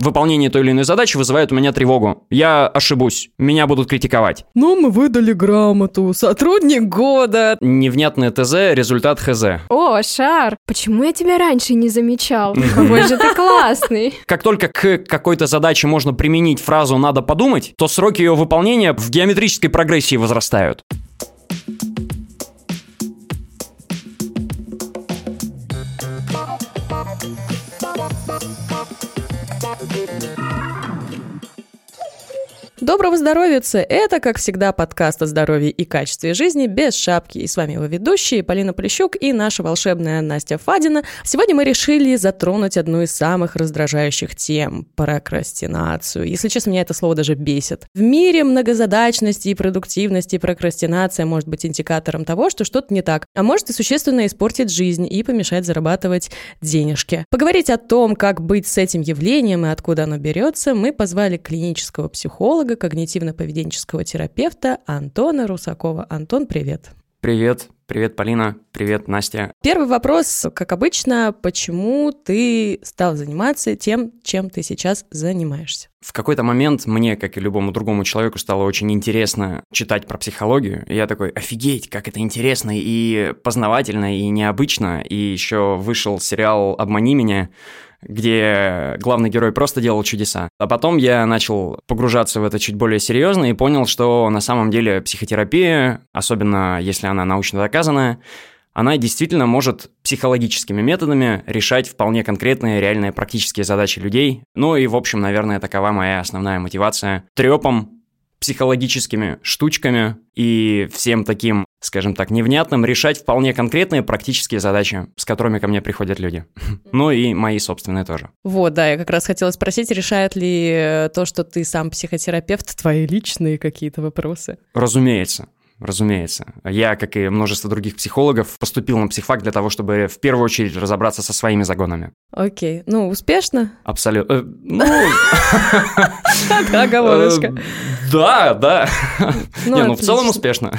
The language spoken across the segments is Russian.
выполнение той или иной задачи вызывает у меня тревогу. Я ошибусь, меня будут критиковать. Ну, мы выдали грамоту. Сотрудник года. Невнятное ТЗ, результат ХЗ. О, Шар, почему я тебя раньше не замечал? Какой же ты классный. Как только к какой-то задаче можно применить фразу «надо подумать», то сроки ее выполнения в геометрической прогрессии возрастают. Thank you. Доброго здоровья! Это, как всегда, подкаст о здоровье и качестве жизни без шапки. И с вами его ведущие Полина Полищук и наша волшебная Настя Фадина. Сегодня мы решили затронуть одну из самых раздражающих тем – прокрастинацию. Если честно, меня это слово даже бесит. В мире многозадачности и продуктивности прокрастинация может быть индикатором того, что что-то не так, а может и существенно испортить жизнь и помешать зарабатывать денежки. Поговорить о том, как быть с этим явлением и откуда оно берется, мы позвали клинического психолога, психолога, когнитивно-поведенческого терапевта Антона Русакова. Антон, привет. Привет. Привет, Полина. Привет, Настя. Первый вопрос, как обычно, почему ты стал заниматься тем, чем ты сейчас занимаешься? В какой-то момент мне, как и любому другому человеку, стало очень интересно читать про психологию. И я такой, офигеть, как это интересно и познавательно, и необычно. И еще вышел сериал «Обмани меня», где главный герой просто делал чудеса. А потом я начал погружаться в это чуть более серьезно и понял, что на самом деле психотерапия, особенно если она научно доказанная, она действительно может психологическими методами решать вполне конкретные, реальные практические задачи людей. Ну и, в общем, наверное, такова моя основная мотивация. Трепом психологическими штучками и всем таким, скажем так, невнятным решать вполне конкретные практические задачи, с которыми ко мне приходят люди. Ну и мои собственные тоже. Вот, да, я как раз хотела спросить, решает ли то, что ты сам психотерапевт, твои личные какие-то вопросы? Разумеется разумеется. Я, как и множество других психологов, поступил на психфак для того, чтобы в первую очередь разобраться со своими загонами. Окей. Ну, успешно? Абсолютно. Э, ну... Оговорочка. Э, да, да. Ну, Не, ну в целом успешно.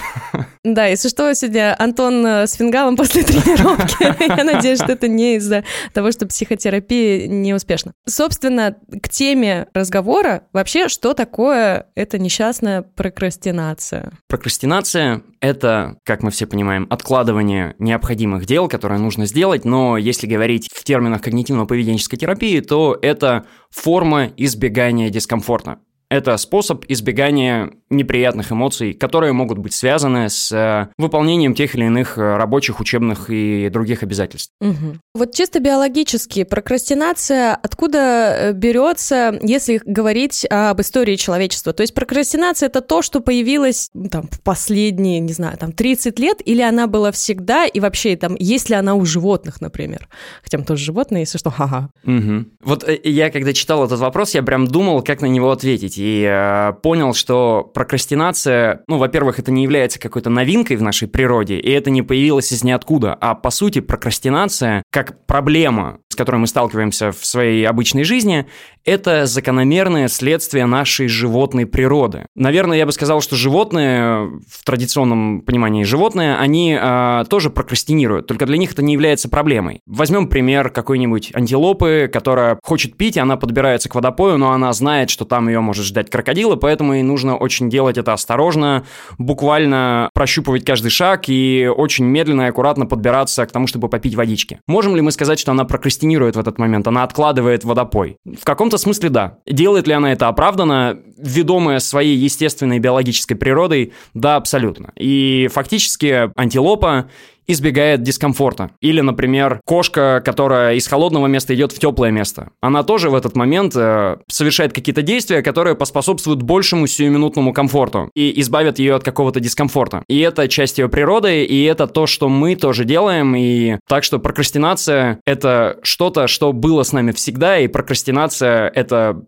Да, если что, сегодня Антон э, с фингалом после тренировки. Я надеюсь, что это не из-за того, что психотерапия не успешна. Собственно, к теме разговора вообще, что такое эта несчастная прокрастинация? Прокрастинация — это, как мы все понимаем, откладывание необходимых дел, которые нужно сделать, но если говорить в терминах когнитивно-поведенческой терапии, то это форма избегания дискомфорта. Это способ избегания неприятных эмоций, которые могут быть связаны с э, выполнением тех или иных э, рабочих, учебных и других обязательств. Угу. Вот чисто биологически, прокрастинация откуда э, берется, если говорить об истории человечества? То есть прокрастинация это то, что появилось там, в последние, не знаю, там 30 лет, или она была всегда, и вообще там, есть ли она у животных, например? Хотя мы тоже животные, если что, ха-ха. Угу. Вот я, когда читал этот вопрос, я прям думал, как на него ответить и э, понял, что прокрастинация, ну, во-первых, это не является какой-то новинкой в нашей природе, и это не появилось из ниоткуда, а по сути прокрастинация как проблема, с которой мы сталкиваемся в своей обычной жизни, это закономерное следствие нашей животной природы. Наверное, я бы сказал, что животные, в традиционном понимании животные, они э, тоже прокрастинируют, только для них это не является проблемой. Возьмем пример какой-нибудь антилопы, которая хочет пить, она подбирается к водопою, но она знает, что там ее может ждать крокодил, и поэтому ей нужно очень делать это осторожно, буквально прощупывать каждый шаг и очень медленно и аккуратно подбираться к тому, чтобы попить водички. Можем ли мы сказать, что она прокрастинирует в этот момент, она откладывает водопой? В каком каком-то смысле да. Делает ли она это оправданно, ведомая своей естественной биологической природой? Да, абсолютно. И фактически антилопа избегает дискомфорта. Или, например, кошка, которая из холодного места идет в теплое место. Она тоже в этот момент э, совершает какие-то действия, которые поспособствуют большему сиюминутному комфорту и избавят ее от какого-то дискомфорта. И это часть ее природы, и это то, что мы тоже делаем. И так что прокрастинация — это что-то, что было с нами всегда, и прокрастинация — это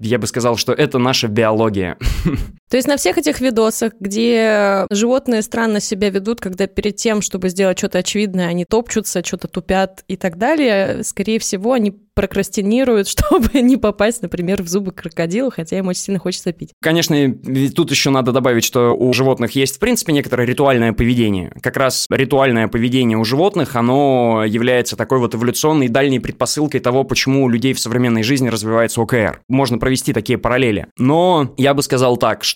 я бы сказал, что это наша биология. То есть на всех этих видосах, где животные странно себя ведут, когда перед тем, чтобы сделать что-то очевидное, они топчутся, что-то тупят и так далее, скорее всего, они прокрастинируют, чтобы не попасть, например, в зубы крокодила, хотя им очень сильно хочется пить. Конечно, тут еще надо добавить, что у животных есть, в принципе, некоторое ритуальное поведение. Как раз ритуальное поведение у животных, оно является такой вот эволюционной дальней предпосылкой того, почему у людей в современной жизни развивается ОКР. Можно провести такие параллели. Но я бы сказал так, что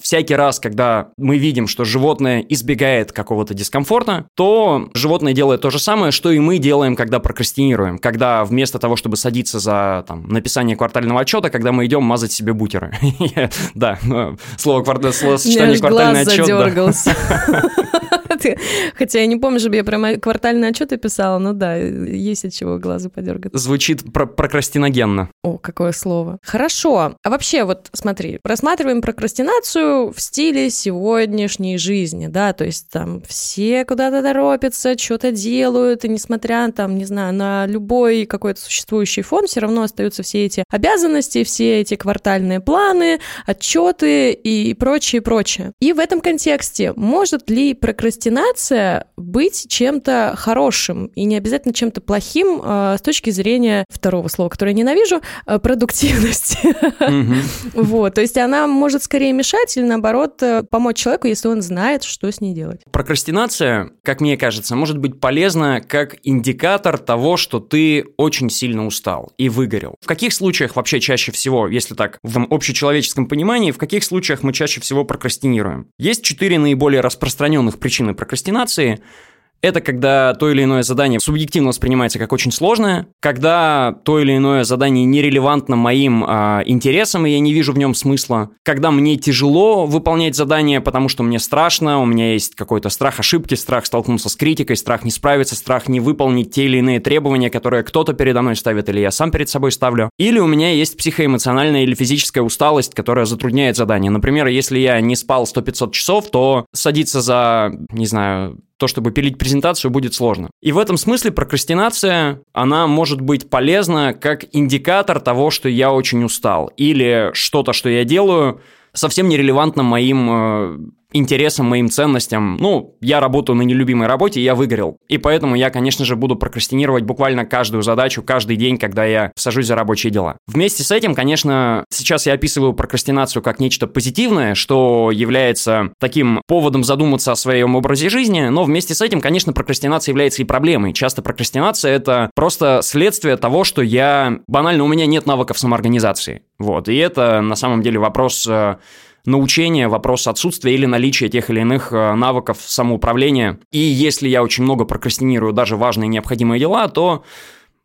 всякий раз, когда мы видим, что животное избегает какого-то дискомфорта, то животное делает то же самое, что и мы делаем, когда прокрастинируем. Когда вместо того, чтобы садиться за там, написание квартального отчета, когда мы идем мазать себе бутеры. Да, слово словосочетание квартальный отчет. Хотя я не помню, чтобы я прямо квартальные отчеты писала, но да, есть от чего глазу подергаться. Звучит про прокрастиногенно. О, какое слово. Хорошо. А вообще, вот смотри, рассматриваем прокрастинацию в стиле сегодняшней жизни, да, то есть там все куда-то торопятся, что-то делают, и несмотря там, не знаю, на любой какой-то существующий фон, все равно остаются все эти обязанности, все эти квартальные планы, отчеты и прочее, прочее. И в этом контексте может ли прокрастинация быть чем-то хорошим и не обязательно чем-то плохим э, с точки зрения второго слова, которое я ненавижу, э, продуктивности. Вот, то есть она может скорее мешать или наоборот э, помочь человеку, если он знает, что с ней делать. Прокрастинация, как мне кажется, может быть полезна как индикатор того, что ты очень сильно устал и выгорел. В каких случаях вообще чаще всего, если так в общечеловеческом понимании, в каких случаях мы чаще всего прокрастинируем? Есть четыре наиболее распространенных причины прокрастинации – это когда то или иное задание субъективно воспринимается как очень сложное, когда то или иное задание нерелевантно моим э, интересам, и я не вижу в нем смысла, когда мне тяжело выполнять задание, потому что мне страшно, у меня есть какой-то страх ошибки, страх столкнуться с критикой, страх не справиться, страх не выполнить те или иные требования, которые кто-то передо мной ставит или я сам перед собой ставлю. Или у меня есть психоэмоциональная или физическая усталость, которая затрудняет задание. Например, если я не спал 100-500 часов, то садиться за, не знаю, то, чтобы пилить презентацию, будет сложно. И в этом смысле прокрастинация, она может быть полезна как индикатор того, что я очень устал, или что-то, что я делаю, совсем нерелевантно моим э, интересам, моим ценностям. Ну, я работаю на нелюбимой работе, я выгорел. И поэтому я, конечно же, буду прокрастинировать буквально каждую задачу, каждый день, когда я сажусь за рабочие дела. Вместе с этим, конечно, сейчас я описываю прокрастинацию как нечто позитивное, что является таким поводом задуматься о своем образе жизни, но вместе с этим, конечно, прокрастинация является и проблемой. Часто прокрастинация — это просто следствие того, что я... Банально, у меня нет навыков самоорганизации. Вот, и это на самом деле вопрос научения, вопрос отсутствия или наличия тех или иных э, навыков самоуправления. И если я очень много прокрастинирую даже важные необходимые дела, то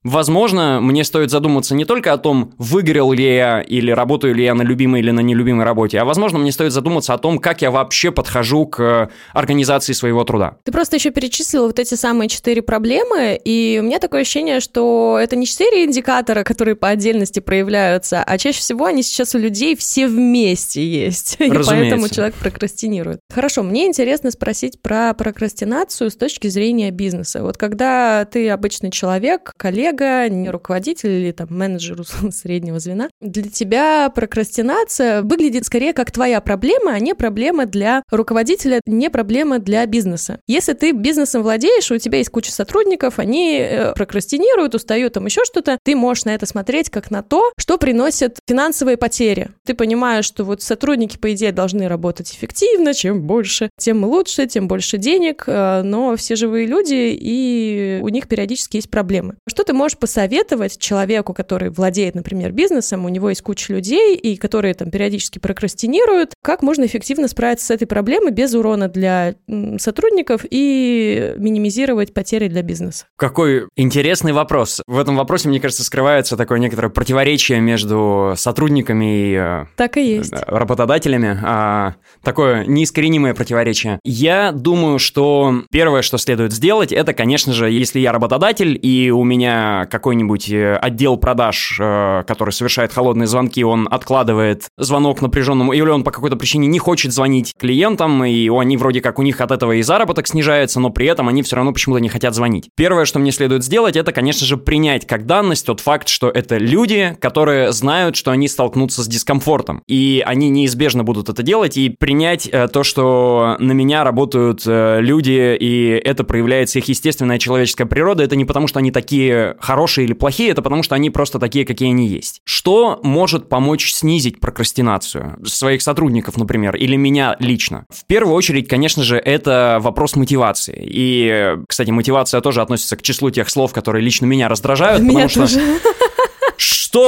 Возможно, мне стоит задуматься не только о том, выгорел ли я или работаю ли я на любимой или на нелюбимой работе, а возможно, мне стоит задуматься о том, как я вообще подхожу к организации своего труда. Ты просто еще перечислил вот эти самые четыре проблемы, и у меня такое ощущение, что это не четыре индикатора, которые по отдельности проявляются, а чаще всего они сейчас у людей все вместе есть, и поэтому человек прокрастинирует. Хорошо, мне интересно спросить про прокрастинацию с точки зрения бизнеса. Вот когда ты обычный человек, коллега, коллега, не руководитель или там менеджер среднего звена, для тебя прокрастинация выглядит скорее как твоя проблема, а не проблема для руководителя, не проблема для бизнеса. Если ты бизнесом владеешь, у тебя есть куча сотрудников, они э, прокрастинируют, устают, там еще что-то, ты можешь на это смотреть как на то, что приносит финансовые потери. Ты понимаешь, что вот сотрудники, по идее, должны работать эффективно, чем больше, тем лучше, тем больше денег, э, но все живые люди, и у них периодически есть проблемы. Что ты можешь можешь посоветовать человеку, который владеет, например, бизнесом, у него есть куча людей, и которые там периодически прокрастинируют, как можно эффективно справиться с этой проблемой без урона для сотрудников и минимизировать потери для бизнеса? Какой интересный вопрос. В этом вопросе, мне кажется, скрывается такое некоторое противоречие между сотрудниками и э, так и есть. работодателями. А, такое неискоренимое противоречие. Я думаю, что первое, что следует сделать, это, конечно же, если я работодатель, и у меня какой-нибудь э, отдел продаж, э, который совершает холодные звонки, он откладывает звонок напряженному, или он по какой-то причине не хочет звонить клиентам, и они вроде как у них от этого и заработок снижается, но при этом они все равно почему-то не хотят звонить. Первое, что мне следует сделать, это, конечно же, принять как данность тот факт, что это люди, которые знают, что они столкнутся с дискомфортом, и они неизбежно будут это делать, и принять э, то, что на меня работают люди, и это проявляется их естественная человеческая природа, это не потому, что они такие хорошие или плохие, это потому что они просто такие, какие они есть. Что может помочь снизить прокрастинацию своих сотрудников, например, или меня лично? В первую очередь, конечно же, это вопрос мотивации. И, кстати, мотивация тоже относится к числу тех слов, которые лично меня раздражают, Меня потому тоже. Что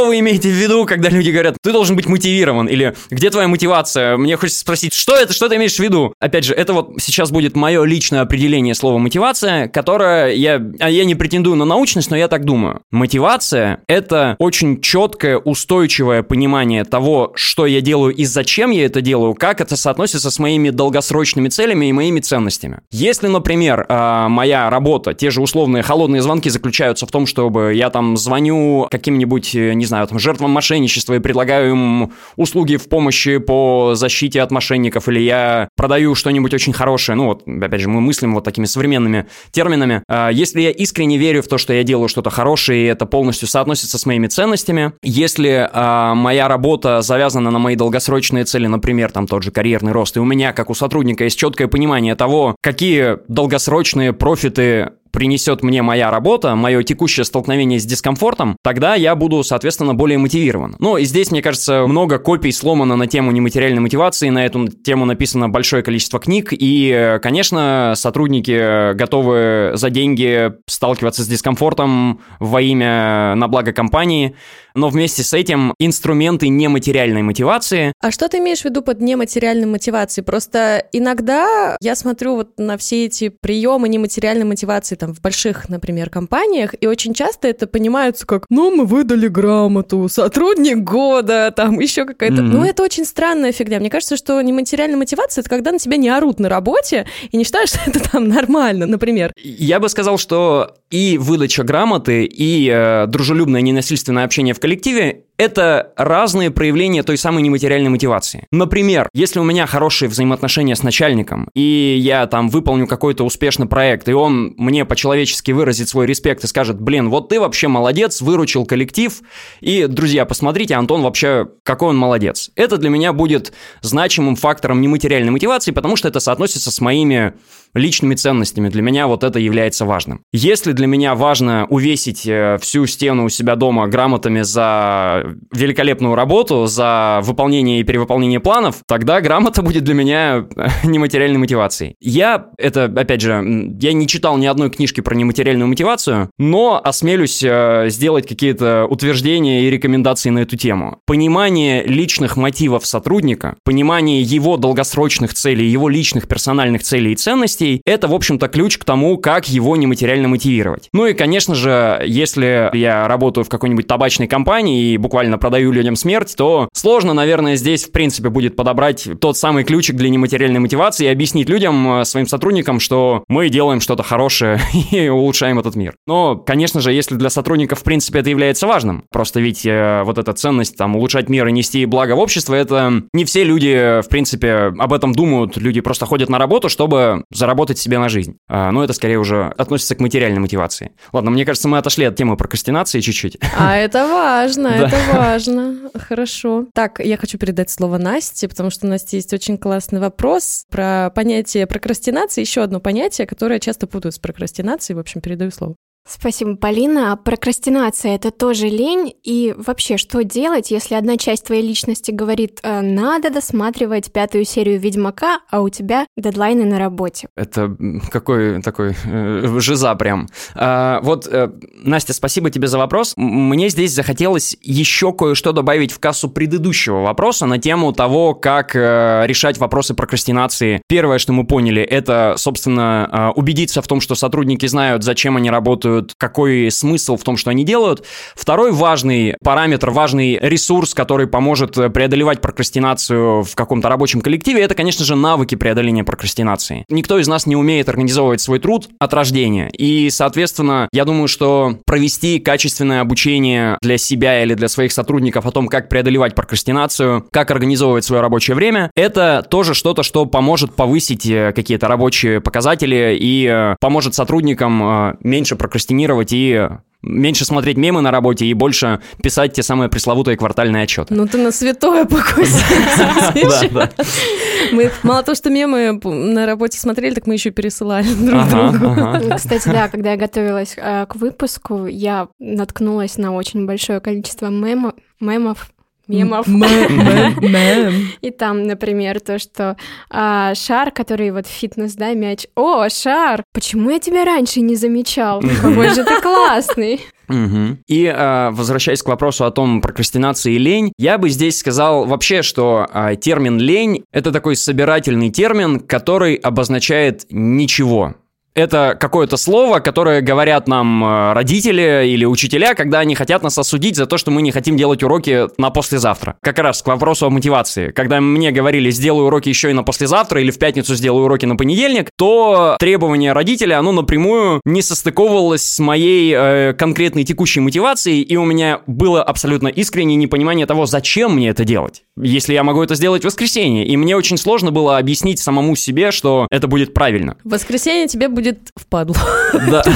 вы имеете в виду, когда люди говорят, ты должен быть мотивирован? Или где твоя мотивация? Мне хочется спросить, что это, что ты имеешь в виду? Опять же, это вот сейчас будет мое личное определение слова мотивация, которое я, а я не претендую на научность, но я так думаю. Мотивация — это очень четкое, устойчивое понимание того, что я делаю и зачем я это делаю, как это соотносится с моими долгосрочными целями и моими ценностями. Если, например, а, моя работа, те же условные холодные звонки заключаются в том, чтобы я там звоню каким-нибудь, не знаю, там, жертвам мошенничества и предлагаю им услуги в помощи по защите от мошенников, или я продаю что-нибудь очень хорошее, ну вот, опять же, мы мыслим вот такими современными терминами. А, Если я искренне верю в то, что я делаю что-то хорошее, и это полностью соотносится с моими ценностями, если а, моя работа завязана на мои долгосрочные цели, например, там тот же карьерный рост, и у меня, как у сотрудника, есть четкое понимание того, какие долгосрочные профиты принесет мне моя работа, мое текущее столкновение с дискомфортом, тогда я буду, соответственно, более мотивирован. Ну, и здесь, мне кажется, много копий сломано на тему нематериальной мотивации, на эту тему написано большое количество книг, и, конечно, сотрудники готовы за деньги сталкиваться с дискомфортом во имя на благо компании, но вместе с этим инструменты нематериальной мотивации А что ты имеешь в виду под нематериальной мотивацией? Просто иногда я смотрю вот на все эти приемы нематериальной мотивации там в больших, например, компаниях, и очень часто это понимаются как, ну, мы выдали грамоту, сотрудник года, там еще какая-то... Мгм. Ну, это очень странная фигня. Мне кажется, что нематериальная мотивация — это когда на тебя не орут на работе и не считают, что это там нормально, например. Я бы сказал, что и выдача грамоты, и э, дружелюбное ненасильственное общение в коллективе это разные проявления той самой нематериальной мотивации. Например, если у меня хорошие взаимоотношения с начальником, и я там выполню какой-то успешный проект, и он мне по-человечески выразит свой респект и скажет, блин, вот ты вообще молодец, выручил коллектив, и, друзья, посмотрите, Антон вообще, какой он молодец. Это для меня будет значимым фактором нематериальной мотивации, потому что это соотносится с моими личными ценностями. Для меня вот это является важным. Если для меня важно увесить э, всю стену у себя дома грамотами за великолепную работу, за выполнение и перевыполнение планов, тогда грамота будет для меня нематериальной мотивацией. Я, это, опять же, я не читал ни одной книжки про нематериальную мотивацию, но осмелюсь э, сделать какие-то утверждения и рекомендации на эту тему. Понимание личных мотивов сотрудника, понимание его долгосрочных целей, его личных персональных целей и ценностей, это, в общем-то, ключ к тому, как его нематериально мотивировать. Ну и, конечно же, если я работаю в какой-нибудь табачной компании и буквально продаю людям смерть, то сложно, наверное, здесь, в принципе, будет подобрать тот самый ключик для нематериальной мотивации и объяснить людям, э, своим сотрудникам, что мы делаем что-то хорошее и улучшаем этот мир. Но, конечно же, если для сотрудников, в принципе, это является важным, просто ведь э, вот эта ценность, там, улучшать мир и нести благо в общество, это не все люди, в принципе, об этом думают. Люди просто ходят на работу, чтобы заработать себе на жизнь. А, но это скорее уже относится к материальной мотивации. Ладно, мне кажется, мы отошли от темы прокрастинации чуть-чуть. А это важно, это важно. Хорошо. Так, я хочу передать слово Насте, потому что у Насти есть очень классный вопрос про понятие прокрастинации. Еще одно понятие, которое часто путают с прокрастинацией. В общем, передаю слово. Спасибо, Полина. А Прокрастинация — это тоже лень? И вообще, что делать, если одна часть твоей личности говорит, «Э, надо досматривать пятую серию «Ведьмака», а у тебя дедлайны на работе? Это какой такой э, жиза прям. А, вот, э, Настя, спасибо тебе за вопрос. Мне здесь захотелось еще кое-что добавить в кассу предыдущего вопроса на тему того, как решать вопросы прокрастинации. Первое, что мы поняли, это, собственно, э, убедиться в том, что сотрудники знают, зачем они работают, какой смысл в том, что они делают. Второй важный параметр, важный ресурс, который поможет э, преодолевать прокрастинацию в каком-то рабочем коллективе, это, конечно же, навыки преодоления прокрастинации. Никто из нас не умеет организовывать свой труд от рождения. И, соответственно, я думаю, что провести качественное обучение для себя или для своих сотрудников о том, как преодолевать прокрастинацию, как организовывать свое рабочее время, это тоже что-то, что поможет повысить э, какие-то рабочие показатели и э, поможет сотрудникам меньше прокрастинировать и меньше смотреть мемы на работе и больше писать те самые пресловутые квартальные отчеты. Ну ты на святое покусился. Мы мало того, что мемы на работе смотрели, так мы еще пересылали друг другу. Кстати, да, когда я готовилась э, к выпуску, я наткнулась на очень большое количество мемов, мемов мемов. И там, например, то, что а, шар, который вот фитнес, да, мяч. О, шар! Почему я тебя раньше не замечал? Какой же ты классный! Угу. И э, возвращаясь к вопросу о том прокрастинации и лень, я бы здесь сказал вообще, что э, термин лень это такой собирательный термин, который обозначает ничего это какое-то слово, которое говорят нам э, родители или учителя, когда они хотят нас осудить за то, что мы не хотим делать уроки на послезавтра. Как раз к вопросу о мотивации. Когда мне говорили, сделай уроки еще и на послезавтра или в пятницу сделай уроки на понедельник, то требование родителя, оно напрямую не состыковывалось с моей э, конкретной текущей мотивацией, и у меня было абсолютно искреннее непонимание того, зачем мне это делать, если я могу это сделать в воскресенье. И мне очень сложно было объяснить самому себе, что это будет правильно. В воскресенье тебе будет будет впадлу. Да.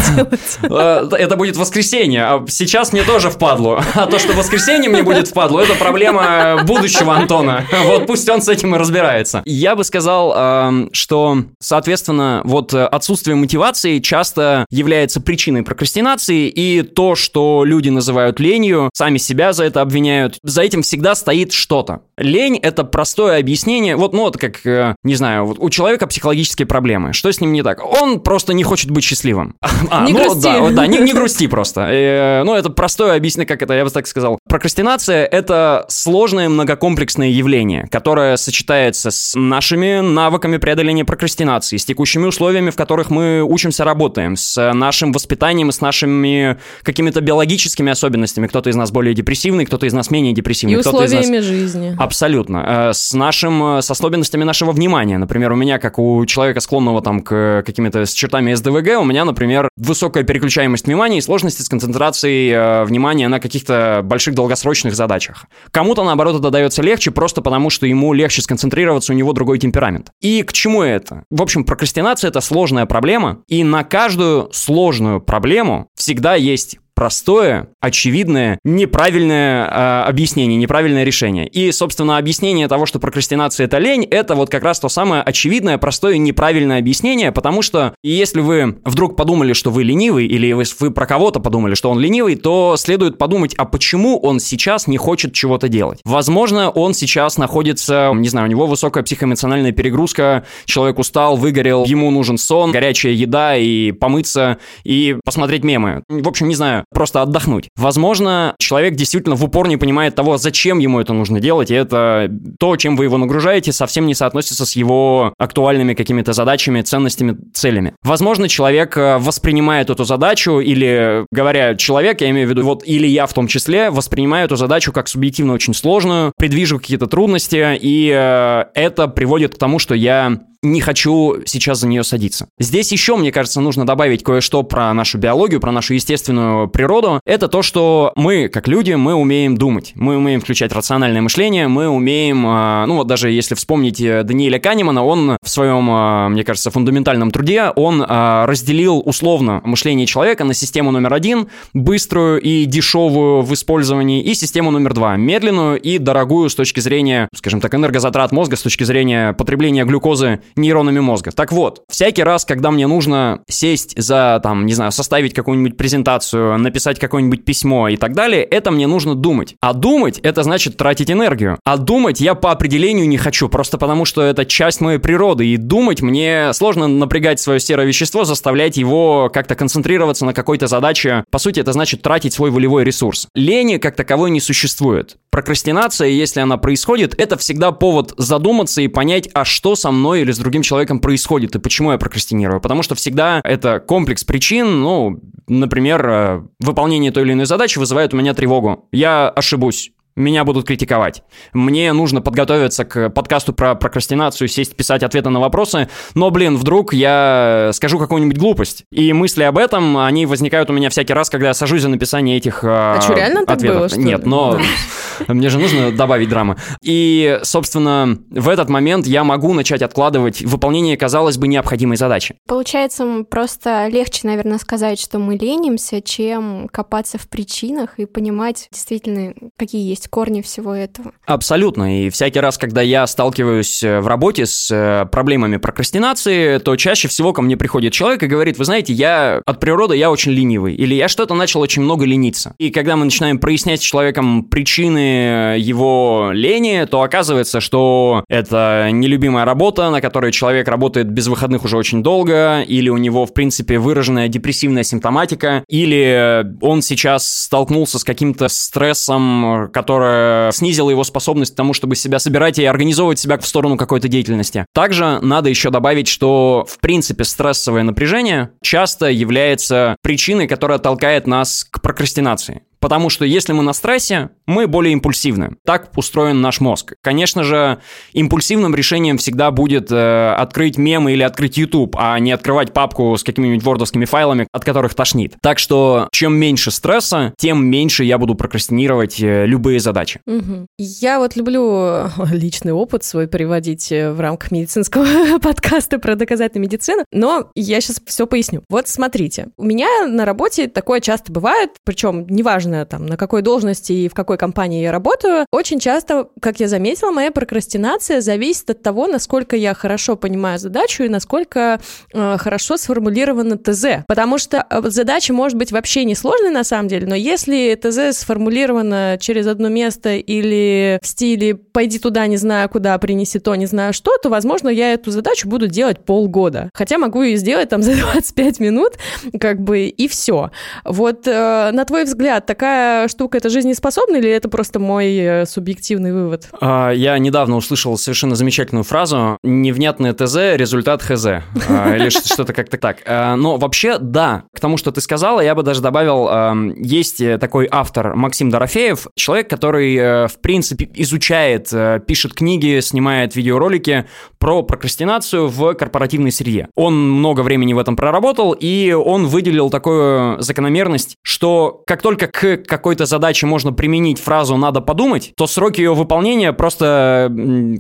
Э, это будет воскресенье, а сейчас мне тоже впадлу. А то, что воскресенье мне будет впадлу, это проблема будущего Антона. Вот пусть он с этим и разбирается. Я бы сказал, что, соответственно, вот отсутствие мотивации часто является причиной прокрастинации, и то, что люди называют ленью, сами себя за это обвиняют, за этим всегда стоит что-то. Лень — это простое объяснение, вот, ну, вот как, э, не знаю, вот у человека психологические проблемы, что с ним не так? Он просто просто не хочет быть счастливым. А, не ну, грусти. Да, да не, не грусти просто. Э, ну, это простое объяснение, как это, я бы так сказал. Прокрастинация — это сложное многокомплексное явление, которое сочетается с нашими навыками преодоления прокрастинации, с текущими условиями, в которых мы учимся, работаем, с нашим воспитанием, с нашими какими-то биологическими особенностями. Кто-то из нас более депрессивный, кто-то из нас менее депрессивный. И условиями нас... жизни. Абсолютно. Э, с нашим, э, с особенностями нашего внимания. Например, у меня, как у человека, склонного там к каким-то чертам чертами СДВГ у меня, например, высокая переключаемость внимания и сложности с концентрацией э, внимания на каких-то больших долгосрочных задачах. Кому-то, наоборот, это дается легче, просто потому что ему легче сконцентрироваться, у него другой темперамент. И к чему это? В общем, прокрастинация — это сложная проблема, и на каждую сложную проблему всегда есть простое, очевидное, неправильное э, объяснение, неправильное решение. И, собственно, объяснение того, что прокрастинация это лень, это вот как раз то самое очевидное, простое, неправильное объяснение, потому что если вы вдруг подумали, что вы ленивый, или вы, вы про кого-то подумали, что он ленивый, то следует подумать, а почему он сейчас не хочет чего-то делать. Возможно, он сейчас находится, не знаю, у него высокая психоэмоциональная перегрузка, человек устал, выгорел, ему нужен сон, горячая еда и помыться, и посмотреть мемы. В общем, не знаю, просто отдохнуть. Возможно, человек действительно в упор не понимает того, зачем ему это нужно делать, и это то, чем вы его нагружаете, совсем не соотносится с его актуальными какими-то задачами, ценностями, целями. Возможно, человек э, воспринимает эту задачу, или, говоря человек, я имею в виду, вот или я в том числе, воспринимаю эту задачу как субъективно очень сложную, предвижу какие-то трудности, и э, это приводит к тому, что я не хочу сейчас за нее садиться. Здесь еще, мне кажется, нужно добавить кое-что про нашу биологию, про нашу естественную природу. Это то, что мы, как люди, мы умеем думать. Мы умеем включать рациональное мышление, мы умеем, а, ну вот даже если вспомнить э, Даниэля Канемана, он в своем, а, мне кажется, фундаментальном труде, он а, разделил условно мышление человека на систему номер один, быструю и дешевую в использовании, и систему номер два, медленную и дорогую с точки зрения, скажем так, энергозатрат мозга, с точки зрения потребления глюкозы нейронами мозга. Так вот, всякий раз, когда мне нужно сесть за, там, не знаю, составить какую-нибудь презентацию, написать какое-нибудь письмо и так далее, это мне нужно думать. А думать, это значит тратить энергию. А думать я по определению не хочу, просто потому что это часть моей природы, и думать мне сложно напрягать свое серое вещество, заставлять его как-то концентрироваться на какой-то задаче. По сути, это значит тратить свой волевой ресурс. Лени как таковой не существует. Прокрастинация, если она происходит, это всегда повод задуматься и понять, а что со мной или с другим человеком происходит, и почему я прокрастинирую. Потому что всегда это комплекс причин, ну, например, э, выполнение той или иной задачи вызывает у меня тревогу. Я ошибусь, меня будут критиковать. Мне нужно подготовиться к подкасту про прокрастинацию, сесть, писать ответы на вопросы, но, блин, вдруг я скажу какую-нибудь глупость. И мысли об этом, они возникают у меня всякий раз, когда я сажусь за написание этих а, а что, реально ответов. Так было, что Нет, но мне же нужно добавить драмы. И, собственно, в этот момент я могу начать откладывать выполнение, казалось бы, необходимой задачи. Получается, просто легче, наверное, сказать, что мы ленимся, чем копаться в причинах и понимать действительно, какие есть корни всего этого. Абсолютно. И всякий раз, когда я сталкиваюсь э, в работе с э, проблемами прокрастинации, то чаще всего ко мне приходит человек и говорит, вы знаете, я от природы я очень ленивый, или я что-то начал очень много лениться. И когда мы начинаем прояснять с человеком причины его лени, то оказывается, что это нелюбимая работа, на которой человек работает без выходных уже очень долго, или у него, в принципе, выраженная депрессивная симптоматика, или он сейчас столкнулся с каким-то стрессом, которое снизило его способность к тому, чтобы себя собирать и организовывать себя в сторону какой-то деятельности. Также надо еще добавить, что, в принципе, стрессовое напряжение часто является причиной, которая толкает нас к прокрастинации. Потому что если мы на стрессе, мы более импульсивны. Так устроен наш мозг. Конечно же, импульсивным решением всегда будет э, открыть мемы или открыть YouTube, а не открывать папку с какими-нибудь вордовскими файлами, от которых тошнит. Так что чем меньше стресса, тем меньше я буду прокрастинировать э, любые задачи. Угу. Я вот люблю личный опыт свой приводить э, в рамках медицинского подкаста про доказательную медицину, но я сейчас все поясню. Вот смотрите, у меня на работе такое часто бывает, причем неважно, неважно там на какой должности и в какой компании я работаю, очень часто, как я заметила, моя прокрастинация зависит от того, насколько я хорошо понимаю задачу и насколько э, хорошо сформулировано ТЗ. Потому что э, задача может быть вообще не сложной на самом деле, но если ТЗ сформулировано через одно место или в стиле «пойди туда, не знаю куда, принеси то, не знаю что», то, возможно, я эту задачу буду делать полгода. Хотя могу ее сделать там за 25 минут, как бы, и все. Вот э, на твой взгляд, так такая штука, это жизнеспособна или это просто мой э, субъективный вывод? А, я недавно услышал совершенно замечательную фразу «невнятное ТЗ, результат ХЗ». А, или что-то как-то так. А, но вообще, да, к тому, что ты сказала, я бы даже добавил, есть такой автор Максим Дорофеев, человек, который, э, в принципе, изучает, э, пишет книги, снимает видеоролики про прокрастинацию в корпоративной среде. Он много времени в этом проработал, и он выделил такую закономерность, что как только к какой-то задаче можно применить фразу «надо подумать», то сроки ее выполнения просто,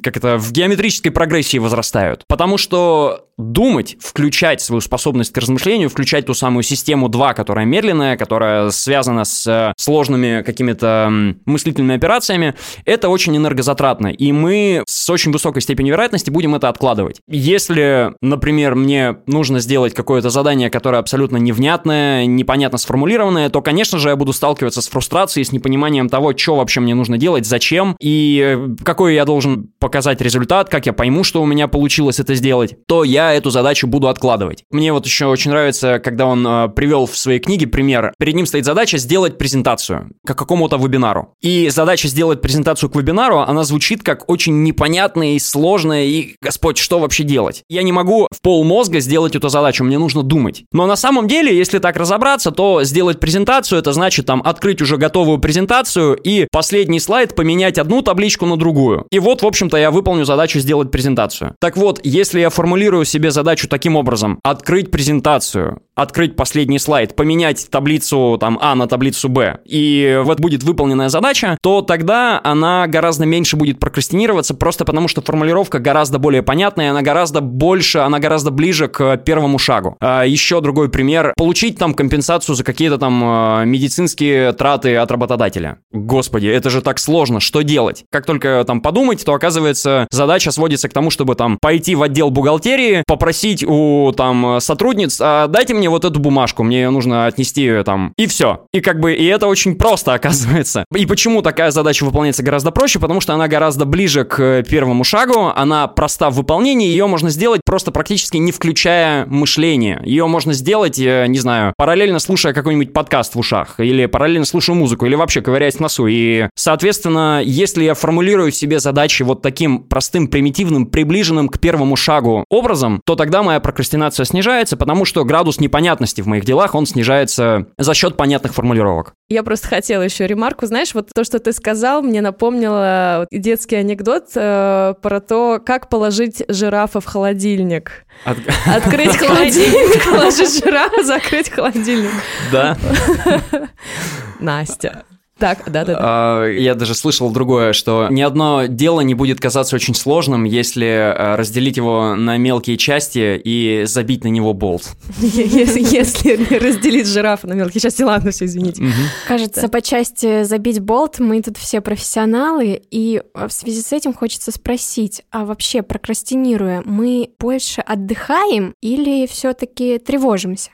как это, в геометрической прогрессии возрастают. Потому что думать, включать свою способность к размышлению, включать ту самую систему 2, которая медленная, которая связана с э, сложными какими-то мыслительными операциями, это очень энергозатратно. И мы с очень высокой степенью вероятности будем это откладывать. Если, например, мне нужно сделать какое-то задание, которое абсолютно невнятное, непонятно сформулированное, то, конечно же, я буду сталкиваться с фрустрацией, с непониманием того, что вообще мне нужно делать, зачем, и э, какой я должен показать результат, как я пойму, что у меня получилось это сделать, то я эту задачу буду откладывать. Мне вот еще очень нравится, когда он э, привел в своей книге пример. Перед ним стоит задача сделать презентацию к какому-то вебинару. И задача сделать презентацию к вебинару, она звучит как очень непонятная и сложная, и, господь, что вообще делать? Я не могу в пол мозга сделать эту задачу, мне нужно думать. Но на самом деле, если так разобраться, то сделать презентацию, это значит там открыть уже готовую презентацию и последний слайд поменять одну табличку на другую. И вот, в общем-то, я выполню задачу сделать презентацию. Так вот, если я формулирую себе задачу таким образом. Открыть презентацию, открыть последний слайд, поменять таблицу там А на таблицу Б, и вот будет выполненная задача, то тогда она гораздо меньше будет прокрастинироваться, просто потому что формулировка гораздо более понятная, она гораздо больше, она гораздо ближе к первому шагу. А еще другой пример. Получить там компенсацию за какие-то там а, траты от работодателя. Господи, это же так сложно, что делать? Как только там подумать, то оказывается задача сводится к тому, чтобы там пойти в отдел бухгалтерии, попросить у там сотрудниц, а, дайте мне вот эту бумажку, мне ее нужно отнести ее там, и все. И как бы, и это очень просто оказывается. И почему такая задача выполняется гораздо проще? Потому что она гораздо ближе к первому шагу, она проста в выполнении, ее можно сделать просто практически не включая мышление. Ее можно сделать, э, не знаю, параллельно слушая какой-нибудь подкаст в ушах, или параллельно параллельно слушаю музыку или вообще ковыряюсь в носу. И, соответственно, если я формулирую себе задачи вот таким простым, примитивным, приближенным к первому шагу образом, то тогда моя прокрастинация снижается, потому что градус непонятности в моих делах, он снижается за счет понятных формулировок. Я просто хотела еще ремарку. Знаешь, вот то, что ты сказал, мне напомнило детский анекдот э, про то, как положить жирафа в холодильник. От... Открыть холодильник, положить жирафа, закрыть холодильник. Да. Настя. Так, да, да, да. Я даже слышал другое, что ни одно дело не будет казаться очень сложным, если а, разделить его на мелкие части и забить на него болт. Если разделить жирафа на мелкие части, ладно, все, извините. Кажется, по части забить болт мы тут все профессионалы, и в связи с этим хочется спросить, а вообще прокрастинируя, мы больше отдыхаем или все-таки тревожимся?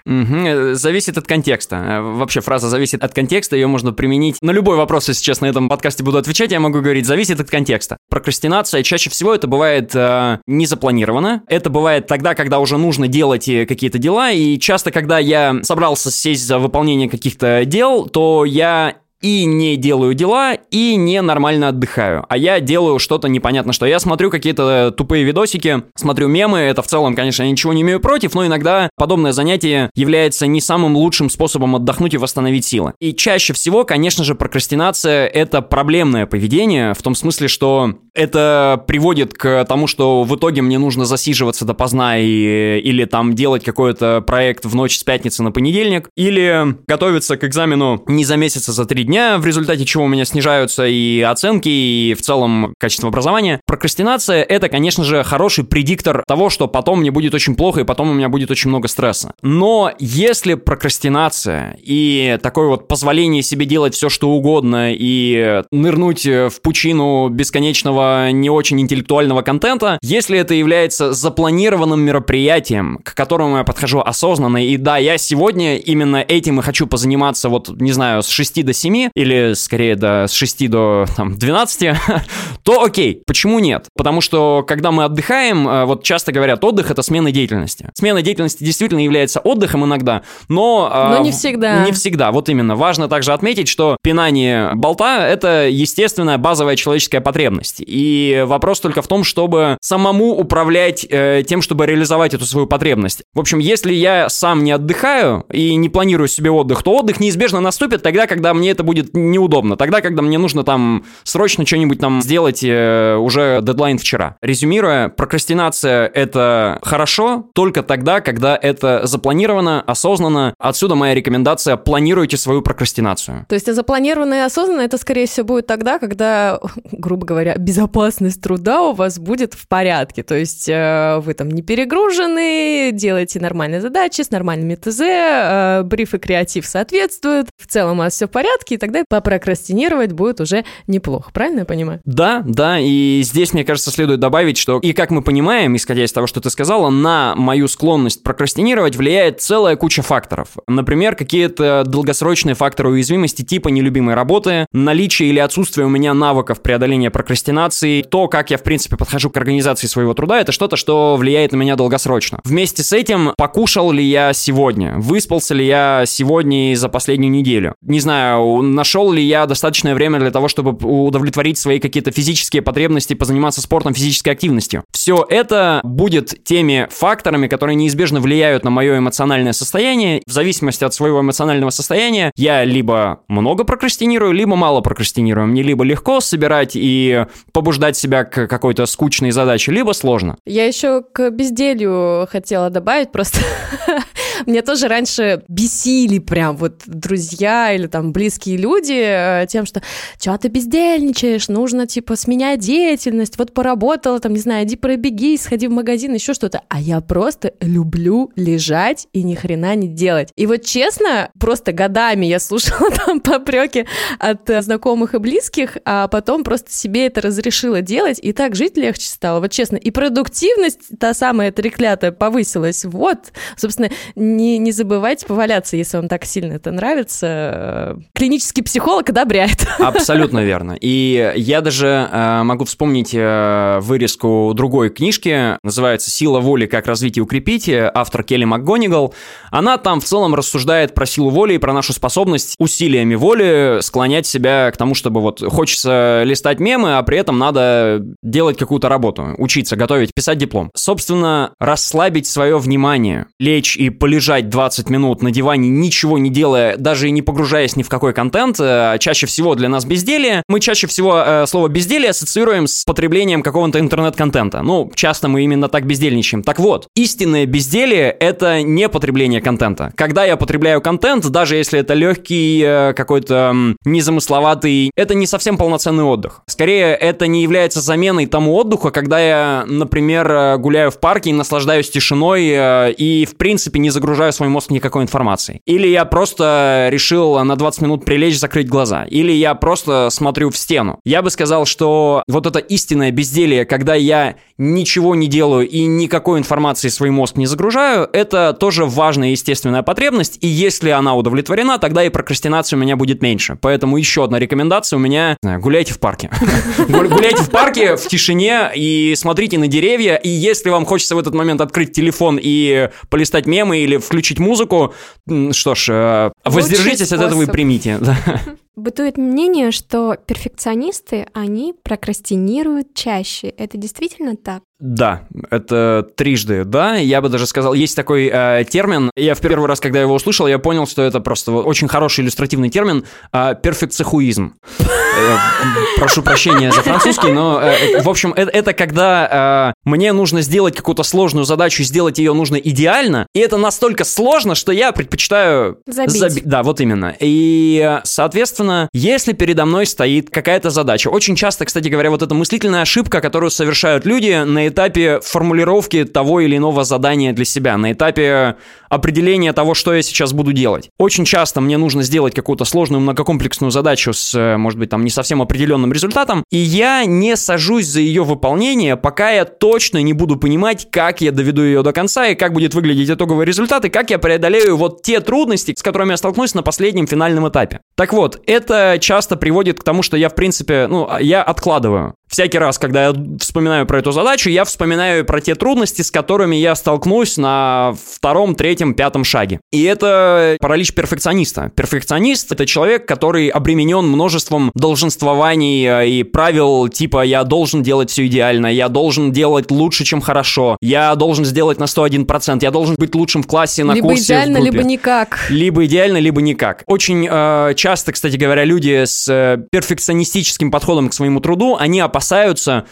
Зависит от контекста. Вообще фраза зависит от контекста, ее можно применить на любой вопрос, если сейчас на этом подкасте буду отвечать, я могу говорить, зависит от контекста. Прокрастинация чаще всего это бывает э, не. Это бывает тогда, когда уже нужно делать э, какие-то дела. И часто, когда я собрался сесть за выполнение каких-то дел, то я и не делаю дела, и не нормально отдыхаю. А я делаю что-то непонятно что. Я смотрю какие-то тупые видосики, смотрю мемы, это в целом, конечно, я ничего не имею против, но иногда подобное занятие является не самым лучшим способом отдохнуть и восстановить силы. И чаще всего, конечно же, прокрастинация — это проблемное поведение, в том смысле, что это приводит к тому, что в итоге мне нужно засиживаться допоздна и, или там делать какой-то проект в ночь с пятницы на понедельник, или готовиться к экзамену не за месяц, а за три дня, в результате чего у меня снижаются и оценки, и в целом качество образования. Прокрастинация — это, конечно же, хороший предиктор того, что потом мне будет очень плохо, и потом у меня будет очень много стресса. Но если прокрастинация и такое вот позволение себе делать все, что угодно, и нырнуть в пучину бесконечного, не очень интеллектуального контента, если это является запланированным мероприятием, к которому я подхожу осознанно, и да, я сегодня именно этим и хочу позаниматься, вот, не знаю, с 6 до 7, 7, или скорее до, с 6 до там, 12, то окей. Почему нет? Потому что когда мы отдыхаем, э, вот часто говорят, отдых — это смена деятельности. Смена деятельности действительно является отдыхом иногда, но... Э, но не всегда. Не всегда, вот именно. Важно также отметить, что пинание болта — это естественная базовая человеческая потребность. И вопрос только в том, чтобы самому управлять э, тем, чтобы реализовать эту свою потребность. В общем, если я сам не отдыхаю и не планирую себе отдых, то отдых неизбежно наступит тогда, когда мне это будет неудобно. Тогда, когда мне нужно там срочно что-нибудь там сделать, э, уже дедлайн вчера. Резюмируя, прокрастинация — это хорошо только тогда, когда это запланировано, осознанно. Отсюда моя рекомендация — планируйте свою прокрастинацию. То есть запланированно и осознанно это, скорее всего, будет тогда, когда, грубо говоря, безопасность труда у вас будет в порядке. То есть э, вы там не перегружены, делаете нормальные задачи с нормальными ТЗ, э, бриф и креатив соответствуют. В целом у вас все в порядке, и тогда попрокрастинировать будет уже неплохо, правильно я понимаю? Да, да, и здесь, мне кажется, следует добавить, что, и как мы понимаем, исходя из того, что ты сказала, на мою склонность прокрастинировать влияет целая куча факторов. Например, какие-то долгосрочные факторы уязвимости типа нелюбимой работы, наличие или отсутствие у меня навыков преодоления прокрастинации, то, как я, в принципе, подхожу к организации своего труда, это что-то, что влияет на меня долгосрочно. Вместе с этим, покушал ли я сегодня, выспался ли я сегодня и за последнюю неделю. Не знаю, нашел ли я достаточное время для того, чтобы удовлетворить свои какие-то физические потребности, позаниматься спортом, физической активностью. Все это будет теми факторами, которые неизбежно влияют на мое эмоциональное состояние. В зависимости от своего эмоционального состояния я либо много прокрастинирую, либо мало прокрастинирую. Мне либо легко собирать и побуждать себя к какой-то скучной задаче, либо сложно. Я еще к безделью хотела добавить просто. Мне тоже раньше бесили прям вот друзья или там близкие люди э, тем, что что ты бездельничаешь, нужно типа сменять деятельность, вот поработала, там, не знаю, иди пробеги, сходи в магазин, еще что-то. А я просто люблю лежать и ни хрена не делать. И вот честно, просто годами я слушала там попреки от э, знакомых и близких, а потом просто себе это разрешила делать, и так жить легче стало, вот честно. И продуктивность, та самая треклятая, повысилась. Вот, собственно, не, не забывайте поваляться, если вам так сильно это нравится. Клинический психолог одобряет. Абсолютно верно. И я даже э, могу вспомнить э, вырезку другой книжки, называется «Сила воли. Как развить и укрепить», автор Келли МакГонигал. Она там в целом рассуждает про силу воли и про нашу способность усилиями воли склонять себя к тому, чтобы вот хочется листать мемы, а при этом надо делать какую-то работу, учиться, готовить, писать диплом. Собственно, расслабить свое внимание, лечь и полежать 20 минут на диване, ничего не делая, даже и не погружаясь ни в какой контент, э, чаще всего для нас безделие. Мы чаще всего э, слово безделие ассоциируем с потреблением какого-то интернет-контента. Ну, часто мы именно так бездельничаем. Так вот, истинное безделие — это не потребление контента. Когда я потребляю контент, даже если это легкий, э, какой-то незамысловатый, это не совсем полноценный отдых. Скорее, это не является заменой тому отдыху, когда я, например, гуляю в парке и наслаждаюсь тишиной и, в принципе, не загружаю свой мозг никакой информацией. Или я просто решил на 20 минут прилечь, закрыть глаза. Или я просто смотрю в стену. Я бы сказал, что вот это истинное безделие, когда я ничего не делаю и никакой информации в свой мозг не загружаю, это тоже важная естественная потребность, и если она удовлетворена, тогда и прокрастинация у меня будет меньше. Поэтому еще одна рекомендация у меня – гуляйте в парке. Гуляйте в парке в тишине и смотрите на деревья, и если вам хочется в этот момент открыть телефон и полистать мемы или включить музыку, что ж, э, воздержитесь от этого и примите. Бытует мнение, что перфекционисты, они прокрастинируют чаще. Это действительно так? Да, это трижды, да. Я бы даже сказал, есть такой э, термин. Я в первый раз, когда его услышал, я понял, что это просто очень хороший иллюстративный термин э, перфекцихуизм. Э, прошу прощения за французский, но э, в общем это, когда э, мне нужно сделать какую-то сложную задачу, сделать ее нужно идеально, и это настолько сложно, что я предпочитаю забить. Заби... Да, вот именно. И соответственно, если передо мной стоит какая-то задача, очень часто, кстати говоря, вот эта мыслительная ошибка, которую совершают люди на этапе формулировки того или иного задания для себя, на этапе определения того, что я сейчас буду делать. Очень часто мне нужно сделать какую-то сложную многокомплексную задачу с, может быть, там не совсем определенным результатом, и я не сажусь за ее выполнение, пока я точно не буду понимать, как я доведу ее до конца и как будет выглядеть итоговый результат, и как я преодолею вот те трудности, с которыми я столкнусь на последнем финальном этапе. Так вот, это часто приводит к тому, что я, в принципе, ну, я откладываю. Всякий раз, когда я вспоминаю про эту задачу, я вспоминаю про те трудности, с которыми я столкнусь на втором, третьем, пятом шаге. И это паралич перфекциониста. Перфекционист — это человек, который обременен множеством долженствований э, и правил типа «я должен делать все идеально», «я должен делать лучше, чем хорошо», «я должен сделать на 101%», «я должен быть лучшим в классе, на либо курсе, идеально, либо никак. Либо идеально, либо никак. Очень э, часто, кстати говоря, люди с э, перфекционистическим подходом к своему труду, они опасаются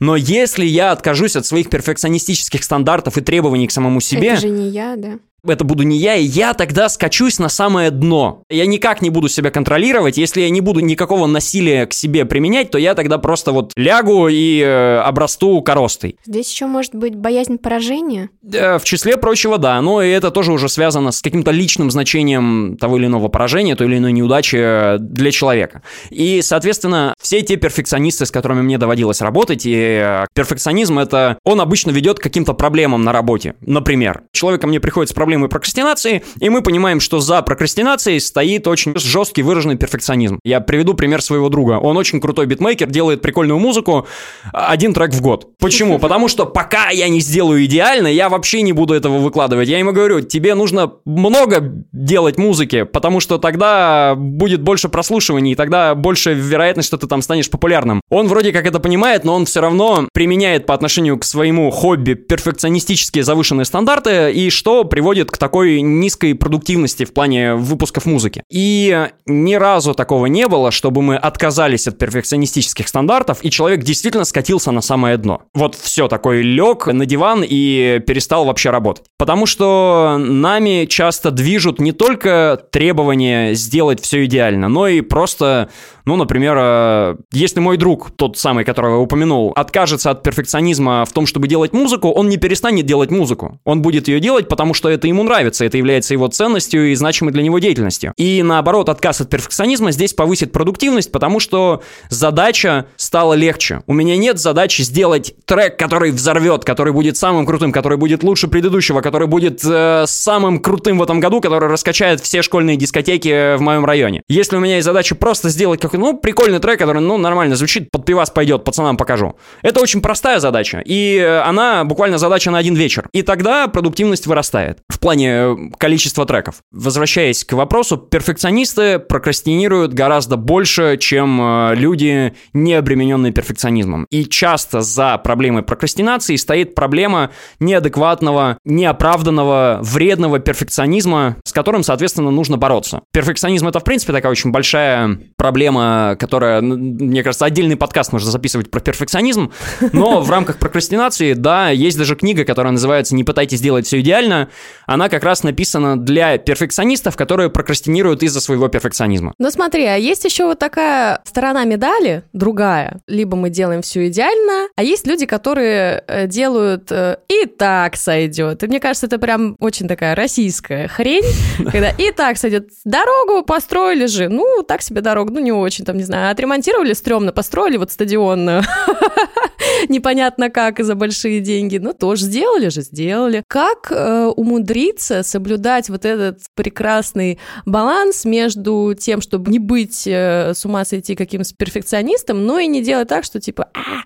но если я откажусь от своих перфекционистических стандартов и требований к самому себе... Это же не я, да? Это буду не я, и я тогда скачусь на самое дно. Я никак не буду себя контролировать. Если я не буду никакого насилия к себе применять, то я тогда просто вот лягу и э, обрасту коростой. Здесь еще может быть боязнь поражения? Э, в числе прочего, да. Но и это тоже уже связано с каким-то личным значением того или иного поражения, той или иной неудачи для человека. И, соответственно, все те перфекционисты, с которыми мне доводилось работать, и э, перфекционизм это, он обычно ведет к каким-то проблемам на работе. Например, человек ко мне приходит с проблемой проблемы прокрастинации, и мы понимаем, что за прокрастинацией стоит очень жесткий выраженный перфекционизм. Я приведу пример своего друга. Он очень крутой битмейкер, делает прикольную музыку, один трек в год. Почему? Потому что пока я не сделаю идеально, я вообще не буду этого выкладывать. Я ему говорю, тебе нужно много делать музыки, потому что тогда будет больше прослушиваний, и тогда больше вероятность, что ты там станешь популярным. Он вроде как это понимает, но он все равно применяет по отношению к своему хобби перфекционистические завышенные стандарты, и что приводит приводит к такой низкой продуктивности в плане выпусков музыки. И ни разу такого не было, чтобы мы отказались от перфекционистических стандартов, и человек действительно скатился на самое дно. Вот все, такой лег на диван и перестал вообще работать. Потому что нами часто движут не только требования сделать все идеально, но и просто Ну, например, э, если мой друг, тот самый, которого я упомянул, откажется от перфекционизма в том, чтобы делать музыку, он не перестанет делать музыку. Он будет ее делать, потому что это ему нравится, это является его ценностью и значимой для него деятельностью. И наоборот, отказ от перфекционизма здесь повысит продуктивность, потому что задача стала легче. У меня нет задачи сделать трек, который взорвет, который будет самым крутым, который будет лучше предыдущего, который будет э, самым крутым в этом году, который раскачает все школьные дискотеки в моем районе. Если у меня есть задача просто сделать какой-то, ну, прикольный трек, который, ну, нормально звучит, под пивас пойдет, пацанам покажу. Это очень простая задача, и она буквально задача на один вечер. И тогда продуктивность вырастает в плане э, количества треков. Возвращаясь к вопросу, перфекционисты прокрастинируют гораздо больше, чем э, люди, не обремененные перфекционизмом. И часто за проблемой прокрастинации стоит проблема неадекватного, неоправданного, вредного перфекционизма, с которым, соответственно, нужно бороться. Перфекционизм — это, в принципе, такая очень большая проблема, которая, мне кажется, отдельный подкаст можно записывать про перфекционизм, но в рамках прокрастинации, да, есть даже книга, которая называется «Не пытайтесь сделать все идеально», она как раз написана для перфекционистов, которые прокрастинируют из-за своего перфекционизма. Ну смотри, а есть еще вот такая сторона медали, другая. Либо мы делаем все идеально, а есть люди, которые э, делают э, и так сойдет. И мне кажется, это прям очень такая российская хрень, когда и так сойдет. Дорогу построили же, ну, так себе дорогу, ну, не очень, там, не знаю, отремонтировали стрёмно, построили вот стадион непонятно как и за большие деньги, ну, тоже сделали же, сделали. Как э, умудриться соблюдать вот этот прекрасный баланс между тем, чтобы не быть э, с ума сойти каким-то перфекционистом, но и не делать так, что типа, а,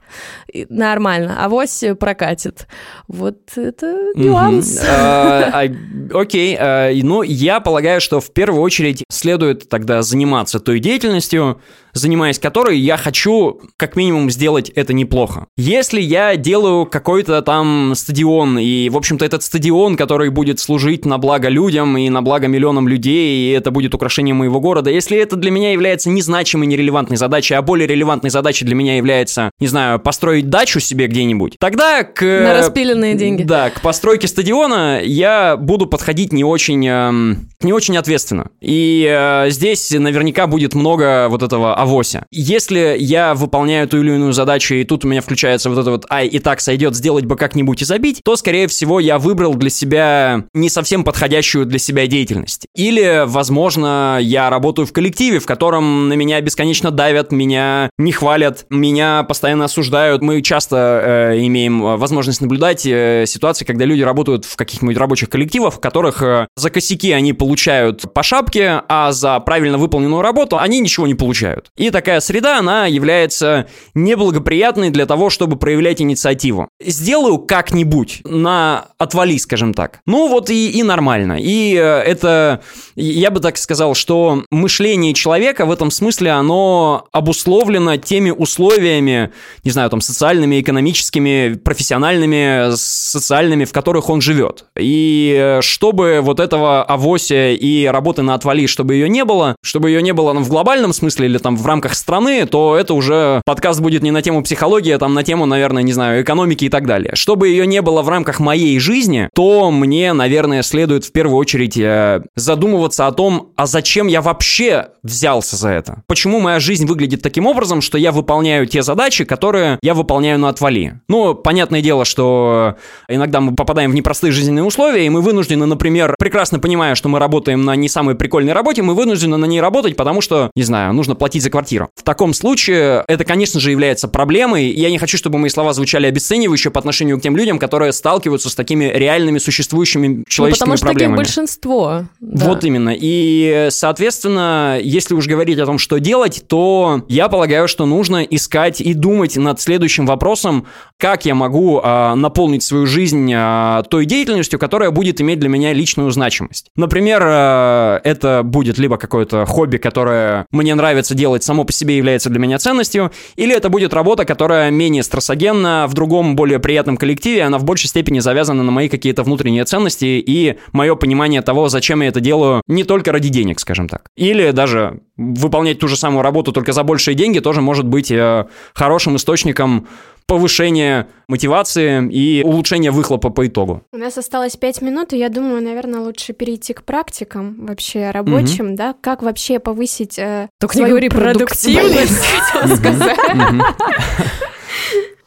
нормально, авось прокатит. Вот это нюанс. А, а, окей, а, ну, я полагаю, что в первую очередь следует тогда заниматься той деятельностью, занимаясь которой я хочу как минимум сделать это неплохо. Если я делаю какой-то там стадион, и, в общем-то, этот стадион, который будет служить на благо людям и на благо миллионам людей, и это будет украшением моего города, если это для меня является незначимой, нерелевантной задачей, а более релевантной задачей для меня является, не знаю, построить дачу себе где-нибудь, тогда к... На распиленные деньги. Да, к постройке стадиона я буду подходить не очень, э, не очень ответственно. И э, здесь наверняка будет много вот этого авося. Если я выполняю ту или иную задачу, и тут у меня включается вот это вот «ай, и так сойдет, сделать бы как-нибудь и забить», то, скорее всего, я выбрал для себя не совсем подходящую для себя деятельность. Или, возможно, я работаю в коллективе, в котором на меня бесконечно давят, меня не хвалят, меня постоянно осуждают. Мы часто э, имеем возможность наблюдать э, ситуации, когда люди работают в каких-нибудь рабочих коллективах, в которых э, за косяки они получают по шапке, а за правильно выполненную работу они ничего не получают. И такая среда, она является неблагоприятной для того, чтобы проявлять инициативу. Сделаю как-нибудь на отвали, скажем так. Ну вот и, и нормально. И э, это, я бы так сказал, что мышление человека в этом смысле, оно обусловлено теми условиями, не знаю, там, социальными, экономическими, профессиональными, социальными, в которых он живет. И э, чтобы вот этого авося и работы на отвали, чтобы ее не было, чтобы ее не было ну, в глобальном смысле или там в рамках страны, то это уже подкаст будет не на тему психологии, а там на тему, наверное, не знаю, экономики и так далее. Чтобы ее не было в рамках моей жизни, то мне, наверное, следует в первую очередь э, задумываться о том, а зачем я вообще взялся за это? Почему моя жизнь выглядит таким образом, что я выполняю те задачи, которые я выполняю на отвали? Ну, понятное дело, что иногда мы попадаем в непростые жизненные условия, и мы вынуждены, например, прекрасно понимая, что мы работаем на не самой прикольной работе, мы вынуждены на ней работать, потому что, не знаю, нужно платить за квартиру. В таком случае это, конечно же, является проблемой, и я не хочу, чтобы мои слова звучали обесценивающе по отношению к тем людям, которые сталкиваются с такими реальными существующими человеческими ну, потому что проблемами. Таких большинство. Да. Вот именно. И, соответственно, если уж говорить о том, что делать, то я полагаю, что нужно искать и думать над следующим вопросом, как я могу э, наполнить свою жизнь э, той деятельностью, которая будет иметь для меня личную значимость. Например, э, это будет либо какое-то хобби, которое мне нравится делать, само по себе является для меня ценностью, или это будет работа, которая менее стрессогенна, в другом, более приятном коллективе, она в большей степени завязана на мои какие-то внутренние ценности и мое понимание того, зачем я это делаю не только ради денег, скажем так. Или даже выполнять ту же самую работу только за большие деньги тоже может быть э, хорошим источником повышение мотивации и улучшение выхлопа по итогу. У нас осталось пять минут, и я думаю, наверное, лучше перейти к практикам вообще рабочим, угу. да? Как вообще повысить э, Только свою не говори продуктивность, хотела сказать.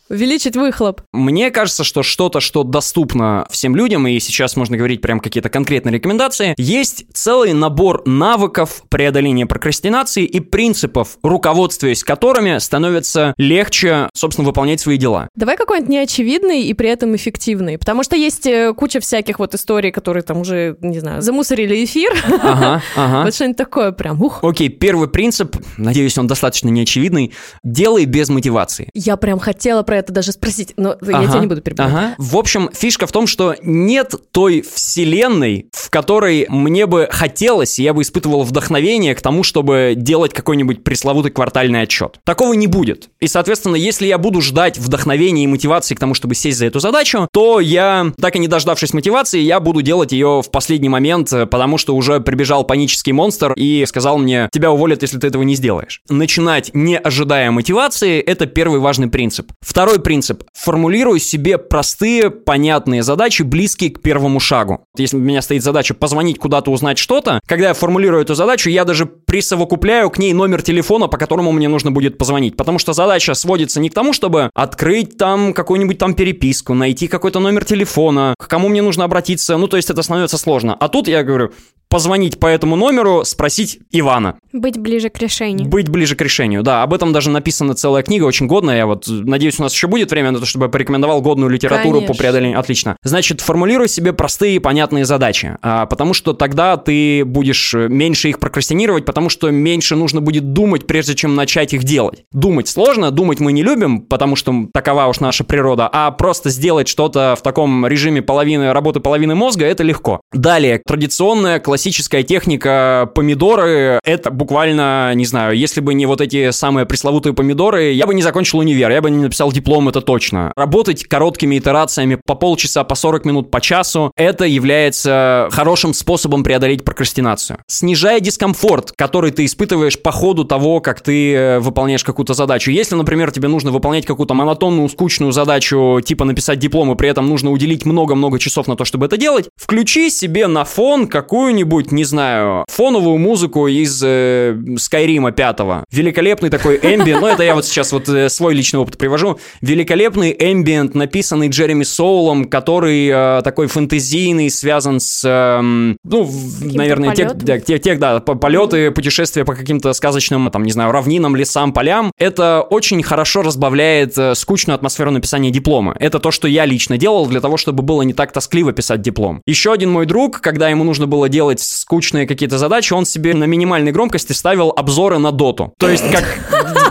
Увеличить выхлоп. Мне кажется, что что-то, что доступно всем людям, и сейчас можно говорить прям какие-то конкретные рекомендации, есть целый набор навыков преодоления прокрастинации и принципов, руководствуясь которыми становится легче, собственно, выполнять свои дела. Давай какой-нибудь неочевидный и при этом эффективный, потому что есть э, куча всяких вот историй, которые там уже, не знаю, замусорили эфир. Ага, ага. Вот что-нибудь такое прям, ух. Окей, первый принцип, надеюсь, он достаточно неочевидный, делай без мотивации. Я прям хотела про это даже спросить, но ага, я тебя не буду перебивать. Ага. В общем, фишка в том, что нет той вселенной, в которой мне бы хотелось, и я бы испытывал вдохновение к тому, чтобы делать какой-нибудь пресловутый квартальный отчет. Такого не будет. И, соответственно, если я буду ждать вдохновения и мотивации к тому, чтобы сесть за эту задачу, то я, так и не дождавшись мотивации, я буду делать ее в последний момент, потому что уже прибежал панический монстр и сказал мне, тебя уволят, если ты этого не сделаешь. Начинать не ожидая мотивации – это первый важный принцип. Второй Второй принцип. Формулирую себе простые, понятные задачи, близкие к первому шагу. Если у меня стоит задача позвонить куда-то, узнать что-то, когда я формулирую эту задачу, я даже присовокупляю к ней номер телефона, по которому мне нужно будет позвонить. Потому что задача сводится не к тому, чтобы открыть там какую-нибудь там переписку, найти какой-то номер телефона, к кому мне нужно обратиться. Ну, то есть это становится сложно. А тут я говорю, позвонить по этому номеру, спросить Ивана. Быть ближе к решению. Быть ближе к решению, да. Об этом даже написана целая книга, очень годная. Я вот надеюсь, у нас еще будет время на то, чтобы я порекомендовал годную литературу Конечно. по преодолению. Отлично. Значит, формулируй себе простые и понятные задачи, а, потому что тогда ты будешь меньше их прокрастинировать, потому что меньше нужно будет думать, прежде чем начать их делать. Думать сложно, думать мы не любим, потому что такова уж наша природа, а просто сделать что-то в таком режиме половины работы половины мозга, это легко. Далее, традиционная классическая классическая техника помидоры, это буквально, не знаю, если бы не вот эти самые пресловутые помидоры, я бы не закончил универ, я бы не написал диплом, это точно. Работать короткими итерациями по полчаса, по 40 минут, по часу, это является хорошим способом преодолеть прокрастинацию. Снижая дискомфорт, который ты испытываешь по ходу того, как ты э, выполняешь какую-то задачу. Если, например, тебе нужно выполнять какую-то монотонную, скучную задачу, типа написать диплом, и при этом нужно уделить много-много часов на то, чтобы это делать, включи себе на фон какую-нибудь какую-нибудь, не знаю, фоновую музыку из э, Скайрима 5. Великолепный такой эмбиент, ну это я вот сейчас вот э, свой личный опыт привожу. Великолепный эмбиент, написанный Джереми Соулом, который э, такой фэнтезийный, связан с, э, ну, наверное, тех, да, тех, тех, да, полеты, путешествия по каким-то сказочным, там, не знаю, равнинам, лесам, полям. Это очень хорошо разбавляет э, скучную атмосферу написания диплома. Это то, что я лично делал для того, чтобы было не так тоскливо писать диплом. Еще один мой друг, когда ему нужно было делать скучные какие-то задачи, он себе на минимальной громкости ставил обзоры на доту. То есть, как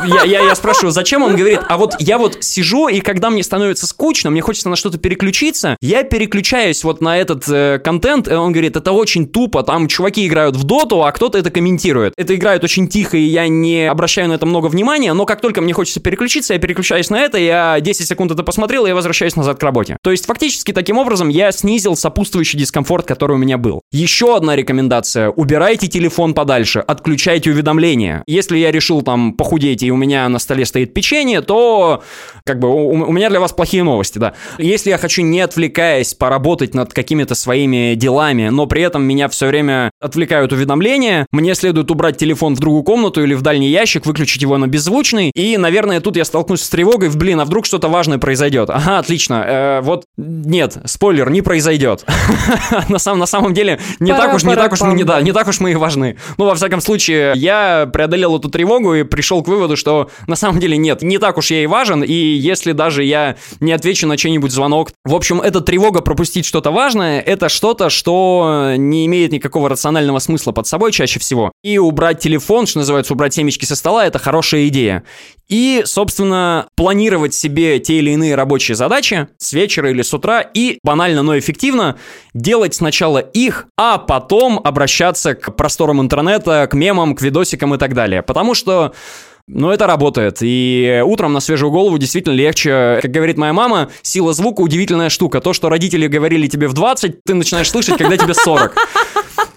я, я, я спрашиваю, зачем он говорит, а вот я вот сижу, и когда мне становится скучно, мне хочется на что-то переключиться, я переключаюсь вот на этот э, контент, и он говорит, это очень тупо, там чуваки играют в доту, а кто-то это комментирует. Это играет очень тихо, и я не обращаю на это много внимания, но как только мне хочется переключиться, я переключаюсь на это, я 10 секунд это посмотрел, и я возвращаюсь назад к работе. То есть, фактически, таким образом, я снизил сопутствующий дискомфорт, который у меня был. Еще одна рекомендация. Убирайте телефон подальше, отключайте уведомления. Если я решил там похудеть, и у меня на столе стоит печенье, то как бы у, у меня для вас плохие новости, да. Если я хочу, не отвлекаясь, поработать над какими-то своими делами, но при этом меня все время отвлекают уведомления, мне следует убрать телефон в другую комнату или в дальний ящик, выключить его на беззвучный, и, наверное, тут я столкнусь с тревогой, в блин, а вдруг что-то важное произойдет? Ага, отлично. Э, вот нет, спойлер, не произойдет. на, самом, деле, не так уж, не так уж не, да, не так уж мы и важны. Ну, во всяком случае, я преодолел эту тревогу и пришел к выводу, что на самом деле нет, не так уж я и важен, и если даже я не отвечу на чей-нибудь звонок, в общем, эта тревога пропустить что-то важное, это что-то, что не имеет никакого рационального смысла под собой чаще всего. И убрать телефон, что называется, убрать семечки со стола, это хорошая идея. И, собственно, планировать себе те или иные рабочие задачи с вечера или с утра и банально, но эффективно делать сначала их, а потом обращаться к просторам интернета, к мемам, к видосикам и так далее. Потому что но это работает. И утром на свежую голову действительно легче. Как говорит моя мама, сила звука удивительная штука. То, что родители говорили тебе в 20, ты начинаешь слышать, когда тебе 40.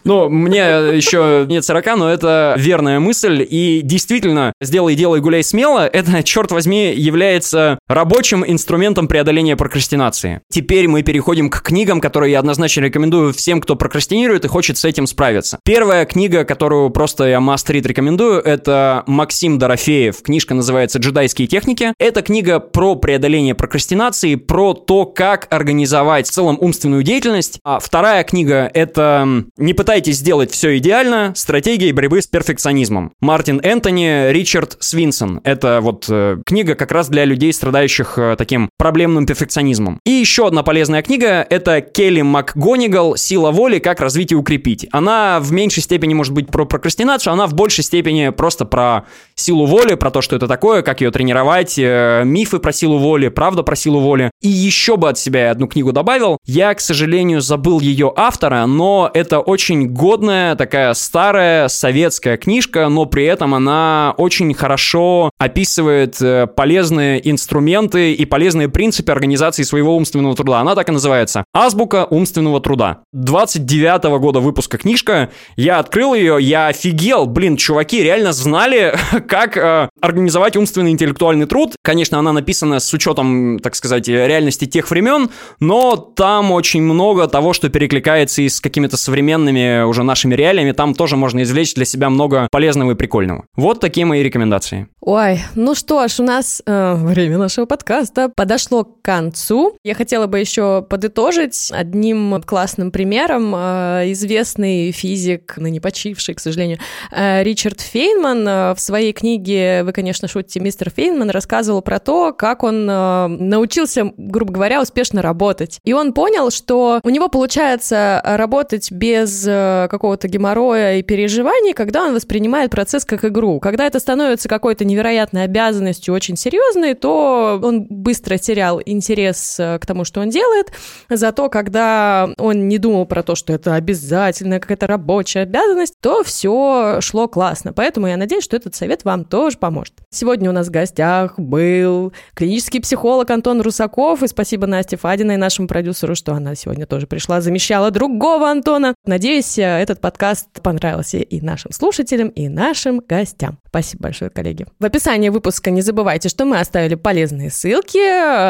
Ну, мне еще нет 40, но это верная мысль. И действительно, сделай, делай, гуляй смело, это, черт возьми, является рабочим инструментом преодоления прокрастинации. Теперь мы переходим к книгам, которые я однозначно рекомендую всем, кто прокрастинирует и хочет с этим справиться. Первая книга, которую просто я мастерит рекомендую, это Максим Дорофеев. Книжка называется «Джедайские техники». Это книга про преодоление прокрастинации, про то, как организовать в целом умственную деятельность. А вторая книга — это «Не пытайтесь сделать все идеально. Стратегии борьбы с перфекционизмом». Мартин Энтони, Ричард Свинсон. Это вот э, книга как раз для людей, страдающих э, таким проблемным перфекционизмом. И еще одна полезная книга — это Келли МакГонигал «Сила воли. Как развить и укрепить». Она в меньшей степени может быть про прокрастинацию, она в большей степени просто про силу воли, про то, что это такое, как ее тренировать, э, мифы про силу воли, правда про силу воли. И еще бы от себя одну книгу добавил. Я, к сожалению, забыл ее автора, но это очень годная, такая старая советская книжка, но при этом она очень хорошо описывает э, полезные инструменты и полезные принципы организации своего умственного труда. Она так и называется. Азбука умственного труда. 29 -го года выпуска книжка. Я открыл ее, я офигел. Блин, чуваки реально знали, как э, организовать умственный интеллектуальный труд. Конечно, она написана с учетом, так сказать, реальности тех времен, но там очень много того, что перекликается и с какими-то современными уже нашими реалиями. Там тоже можно извлечь для себя много полезного и прикольного. Вот такие мои рекомендации. Ой, ну что ж, у нас э, время нашего подкаста подошло к концу. Я хотела бы еще подытожить одним классным примером. Э, известный физик, ныне почивший, к сожалению, э, Ричард Фейнман э, в своей книге «Вы, конечно, шутите, мистер Фейнман» рассказывал про то, как он э, научился, грубо говоря, успешно работать. И он понял, что у него получается работать без э, какого-то геморроя и переживаний, когда он воспринимает процесс как игру. Когда это становится какой-то невероятной обязанностью, очень серьезной, то он быстро терял интерес э, к тому, что он делает. Зато, когда он не думал про то, что это обязательно, какая-то рабочая обязанность, то все шло классно. Поэтому я надеюсь, что этот совет вам тоже поможет. Сегодня у нас в гостях был клинический психолог Антон Русаков, и спасибо Насте Фадиной, нашему продюсеру, что она сегодня тоже пришла, замещала другого Антона. Надеюсь, э, этот подкаст понравился и нашим слушателям, и нашим гостям. Спасибо большое, коллеги. В описании выпуска не забывайте, что мы оставили полезные ссылки.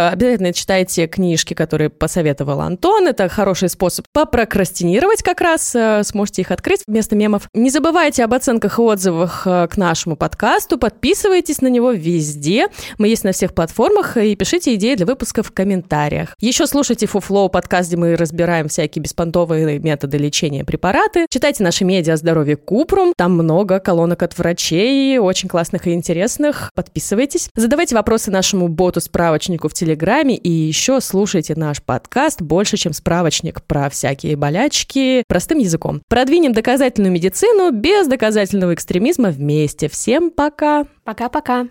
Обязательно читайте книжки, которые посоветовал Антон. Это хороший способ попрокрастинировать как раз. Э, сможете их открыть вместо мемов. Не забывайте об оценках и отзывах э, к нашему подкасту. Подписывайтесь на него везде. Мы есть на всех платформах. И пишите идеи для выпуска в комментариях. Еще слушайте Фуфлоу подкаст, где мы разбираем всякие беспонтовые методы лечения препараты. Читайте наши медиа о здоровье Купрум. Там много колонок от врачей очень классных и интересных. Подписывайтесь. Задавайте вопросы нашему боту-справочнику в Телеграме и еще слушайте наш подкаст больше, чем справочник про всякие болячки простым языком. Продвинем доказательную медицину без доказательного экстремизма вместе. Всем пока! Пока-пока!